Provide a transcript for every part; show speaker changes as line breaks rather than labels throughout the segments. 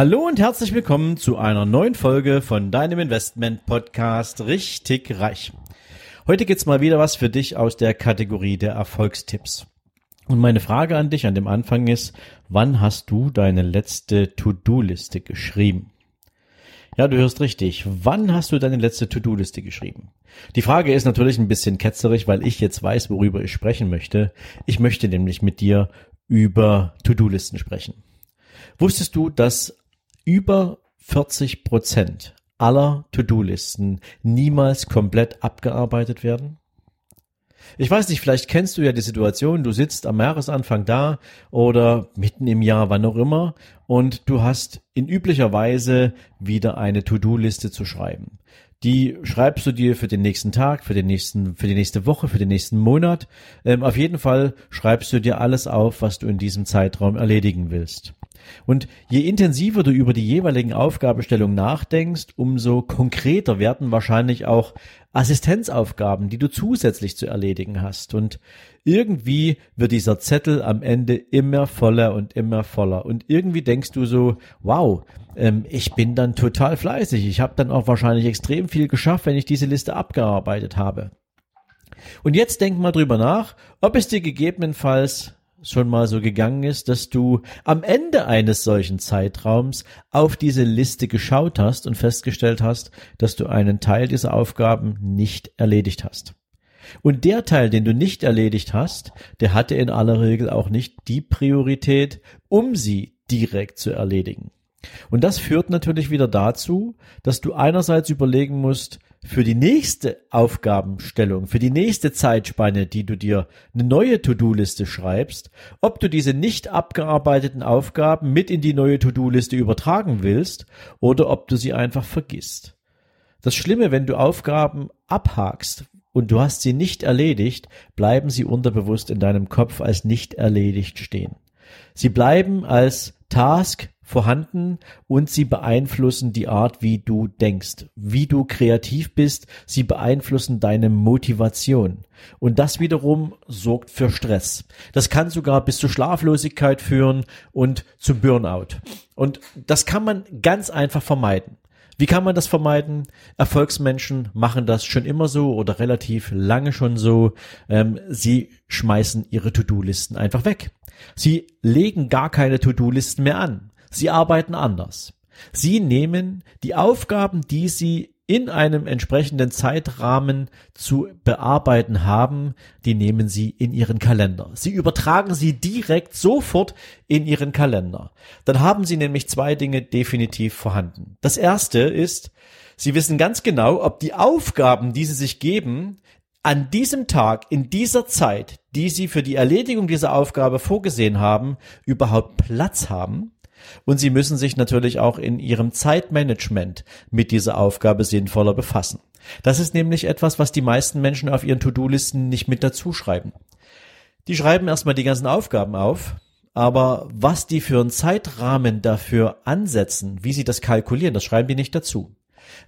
Hallo und herzlich willkommen zu einer neuen Folge von deinem Investment Podcast Richtig Reich. Heute gibt's mal wieder was für dich aus der Kategorie der Erfolgstipps. Und meine Frage an dich an dem Anfang ist, wann hast du deine letzte To-Do-Liste geschrieben? Ja, du hörst richtig. Wann hast du deine letzte To-Do-Liste geschrieben? Die Frage ist natürlich ein bisschen ketzerig, weil ich jetzt weiß, worüber ich sprechen möchte. Ich möchte nämlich mit dir über To-Do-Listen sprechen. Wusstest du, dass über 40 Prozent aller To-Do-Listen niemals komplett abgearbeitet werden? Ich weiß nicht, vielleicht kennst du ja die Situation, du sitzt am Jahresanfang da oder mitten im Jahr, wann auch immer, und du hast in üblicher Weise wieder eine To-Do-Liste zu schreiben. Die schreibst du dir für den nächsten Tag, für den nächsten, für die nächste Woche, für den nächsten Monat. Ähm, auf jeden Fall schreibst du dir alles auf, was du in diesem Zeitraum erledigen willst. Und je intensiver du über die jeweiligen Aufgabenstellungen nachdenkst, umso konkreter werden wahrscheinlich auch Assistenzaufgaben, die du zusätzlich zu erledigen hast. Und irgendwie wird dieser Zettel am Ende immer voller und immer voller. Und irgendwie denkst du so, wow, ähm, ich bin dann total fleißig. Ich habe dann auch wahrscheinlich extrem viel geschafft, wenn ich diese Liste abgearbeitet habe. Und jetzt denk mal drüber nach, ob es dir gegebenenfalls schon mal so gegangen ist, dass du am Ende eines solchen Zeitraums auf diese Liste geschaut hast und festgestellt hast, dass du einen Teil dieser Aufgaben nicht erledigt hast. Und der Teil, den du nicht erledigt hast, der hatte in aller Regel auch nicht die Priorität, um sie direkt zu erledigen. Und das führt natürlich wieder dazu, dass du einerseits überlegen musst, für die nächste Aufgabenstellung, für die nächste Zeitspanne, die du dir eine neue To-Do-Liste schreibst, ob du diese nicht abgearbeiteten Aufgaben mit in die neue To-Do-Liste übertragen willst oder ob du sie einfach vergisst. Das Schlimme, wenn du Aufgaben abhakst und du hast sie nicht erledigt, bleiben sie unterbewusst in deinem Kopf als nicht erledigt stehen. Sie bleiben als Task vorhanden und sie beeinflussen die Art, wie du denkst, wie du kreativ bist. Sie beeinflussen deine Motivation. Und das wiederum sorgt für Stress. Das kann sogar bis zur Schlaflosigkeit führen und zum Burnout. Und das kann man ganz einfach vermeiden. Wie kann man das vermeiden? Erfolgsmenschen machen das schon immer so oder relativ lange schon so. Ähm, sie schmeißen ihre To-Do-Listen einfach weg. Sie legen gar keine To-Do-Listen mehr an. Sie arbeiten anders. Sie nehmen die Aufgaben, die Sie in einem entsprechenden Zeitrahmen zu bearbeiten haben, die nehmen Sie in Ihren Kalender. Sie übertragen sie direkt sofort in Ihren Kalender. Dann haben Sie nämlich zwei Dinge definitiv vorhanden. Das erste ist, Sie wissen ganz genau, ob die Aufgaben, die Sie sich geben, an diesem Tag, in dieser Zeit, die Sie für die Erledigung dieser Aufgabe vorgesehen haben, überhaupt Platz haben und Sie müssen sich natürlich auch in Ihrem Zeitmanagement mit dieser Aufgabe sinnvoller befassen. Das ist nämlich etwas, was die meisten Menschen auf ihren To-Do-Listen nicht mit dazu schreiben. Die schreiben erstmal die ganzen Aufgaben auf, aber was die für einen Zeitrahmen dafür ansetzen, wie sie das kalkulieren, das schreiben die nicht dazu.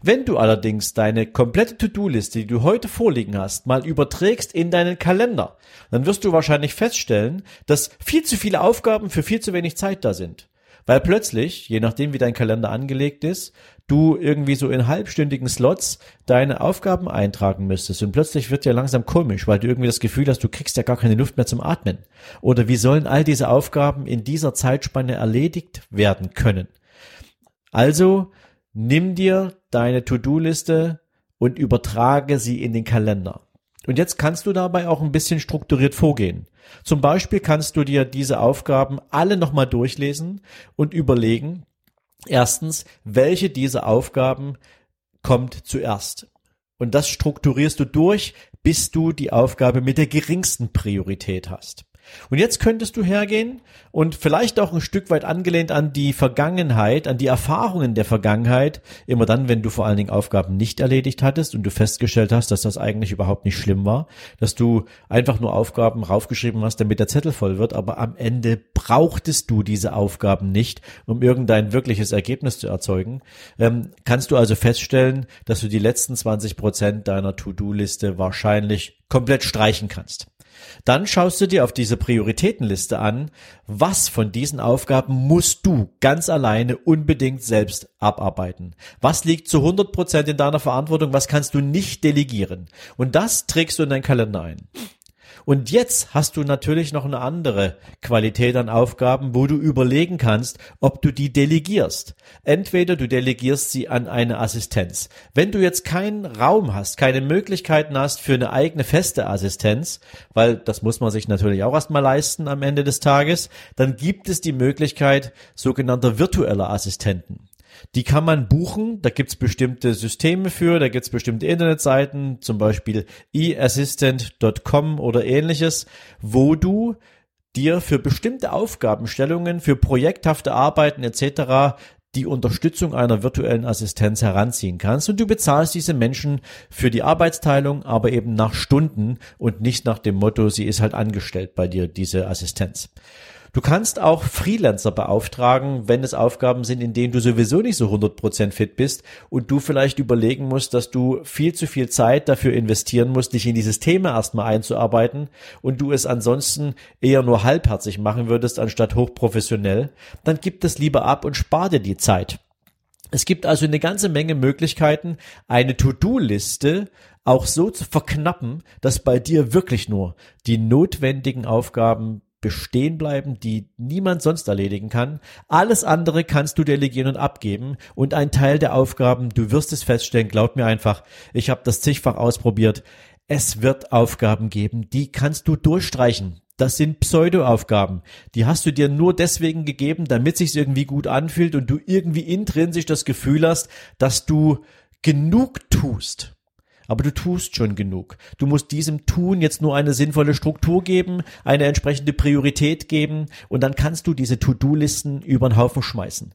Wenn du allerdings deine komplette To-Do-Liste, die du heute vorliegen hast, mal überträgst in deinen Kalender, dann wirst du wahrscheinlich feststellen, dass viel zu viele Aufgaben für viel zu wenig Zeit da sind. Weil plötzlich, je nachdem wie dein Kalender angelegt ist, du irgendwie so in halbstündigen Slots deine Aufgaben eintragen müsstest. Und plötzlich wird dir langsam komisch, weil du irgendwie das Gefühl hast, du kriegst ja gar keine Luft mehr zum Atmen. Oder wie sollen all diese Aufgaben in dieser Zeitspanne erledigt werden können? Also nimm dir deine To-Do-Liste und übertrage sie in den Kalender. Und jetzt kannst du dabei auch ein bisschen strukturiert vorgehen. Zum Beispiel kannst du dir diese Aufgaben alle nochmal durchlesen und überlegen, erstens, welche dieser Aufgaben kommt zuerst. Und das strukturierst du durch, bis du die Aufgabe mit der geringsten Priorität hast. Und jetzt könntest du hergehen und vielleicht auch ein Stück weit angelehnt an die Vergangenheit, an die Erfahrungen der Vergangenheit, immer dann, wenn du vor allen Dingen Aufgaben nicht erledigt hattest und du festgestellt hast, dass das eigentlich überhaupt nicht schlimm war, dass du einfach nur Aufgaben raufgeschrieben hast, damit der Zettel voll wird, aber am Ende brauchtest du diese Aufgaben nicht, um irgendein wirkliches Ergebnis zu erzeugen, ähm, kannst du also feststellen, dass du die letzten 20 Prozent deiner To-Do-Liste wahrscheinlich komplett streichen kannst. Dann schaust du dir auf diese Prioritätenliste an, was von diesen Aufgaben musst du ganz alleine unbedingt selbst abarbeiten. Was liegt zu 100 Prozent in deiner Verantwortung, was kannst du nicht delegieren. Und das trägst du in deinen Kalender ein. Und jetzt hast du natürlich noch eine andere Qualität an Aufgaben, wo du überlegen kannst, ob du die delegierst. Entweder du delegierst sie an eine Assistenz. Wenn du jetzt keinen Raum hast, keine Möglichkeiten hast für eine eigene feste Assistenz, weil das muss man sich natürlich auch erstmal leisten am Ende des Tages, dann gibt es die Möglichkeit sogenannter virtueller Assistenten. Die kann man buchen, da gibt's bestimmte Systeme für, da gibt's bestimmte Internetseiten, zum Beispiel eassistant.com oder ähnliches, wo du dir für bestimmte Aufgabenstellungen, für projekthafte Arbeiten etc. die Unterstützung einer virtuellen Assistenz heranziehen kannst und du bezahlst diese Menschen für die Arbeitsteilung, aber eben nach Stunden und nicht nach dem Motto, sie ist halt angestellt bei dir, diese Assistenz. Du kannst auch Freelancer beauftragen, wenn es Aufgaben sind, in denen du sowieso nicht so 100% fit bist und du vielleicht überlegen musst, dass du viel zu viel Zeit dafür investieren musst, dich in dieses Thema erstmal einzuarbeiten und du es ansonsten eher nur halbherzig machen würdest, anstatt hochprofessionell, dann gib das lieber ab und spar dir die Zeit. Es gibt also eine ganze Menge Möglichkeiten, eine To-Do-Liste auch so zu verknappen, dass bei dir wirklich nur die notwendigen Aufgaben bestehen bleiben, die niemand sonst erledigen kann. Alles andere kannst du delegieren und abgeben und ein Teil der Aufgaben, du wirst es feststellen, glaub mir einfach, ich habe das zigfach ausprobiert. Es wird Aufgaben geben, die kannst du durchstreichen. Das sind Pseudo-Aufgaben. Die hast du dir nur deswegen gegeben, damit sich's irgendwie gut anfühlt und du irgendwie intrinsisch das Gefühl hast, dass du genug tust. Aber du tust schon genug. Du musst diesem Tun jetzt nur eine sinnvolle Struktur geben, eine entsprechende Priorität geben und dann kannst du diese To-Do-Listen über den Haufen schmeißen.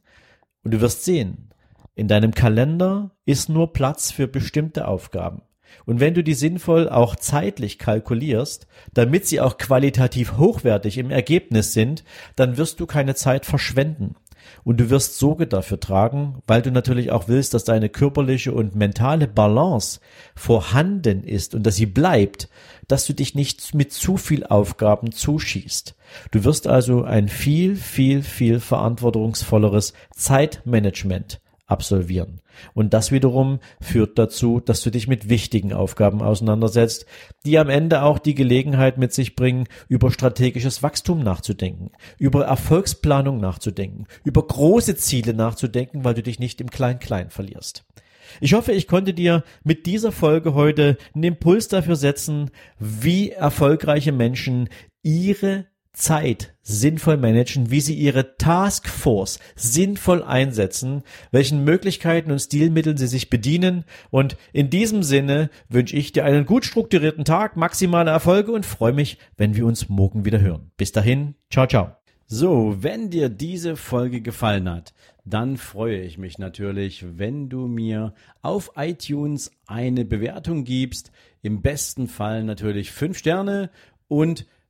Und du wirst sehen, in deinem Kalender ist nur Platz für bestimmte Aufgaben. Und wenn du die sinnvoll auch zeitlich kalkulierst, damit sie auch qualitativ hochwertig im Ergebnis sind, dann wirst du keine Zeit verschwenden. Und du wirst Sorge dafür tragen, weil du natürlich auch willst, dass deine körperliche und mentale Balance vorhanden ist und dass sie bleibt, dass du dich nicht mit zu viel Aufgaben zuschießt. Du wirst also ein viel, viel, viel verantwortungsvolleres Zeitmanagement absolvieren. Und das wiederum führt dazu, dass du dich mit wichtigen Aufgaben auseinandersetzt, die am Ende auch die Gelegenheit mit sich bringen, über strategisches Wachstum nachzudenken, über Erfolgsplanung nachzudenken, über große Ziele nachzudenken, weil du dich nicht im Klein-Klein verlierst. Ich hoffe, ich konnte dir mit dieser Folge heute einen Impuls dafür setzen, wie erfolgreiche Menschen ihre Zeit sinnvoll managen, wie sie ihre Taskforce sinnvoll einsetzen, welchen Möglichkeiten und Stilmitteln sie sich bedienen. Und in diesem Sinne wünsche ich dir einen gut strukturierten Tag, maximale Erfolge und freue mich, wenn wir uns morgen wieder hören. Bis dahin, ciao, ciao. So, wenn dir diese Folge gefallen hat, dann freue ich mich natürlich, wenn du mir auf iTunes eine Bewertung gibst. Im besten Fall natürlich fünf Sterne und